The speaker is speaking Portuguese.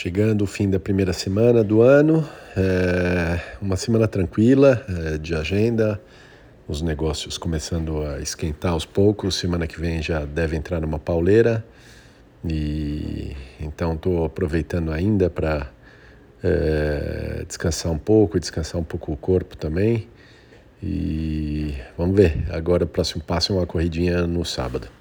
Chegando o fim da primeira semana do ano, é uma semana tranquila é, de agenda, os negócios começando a esquentar aos poucos. Semana que vem já deve entrar numa pauleira e então estou aproveitando ainda para é, descansar um pouco e descansar um pouco o corpo também. E vamos ver. Agora o próximo passo é uma corridinha no sábado.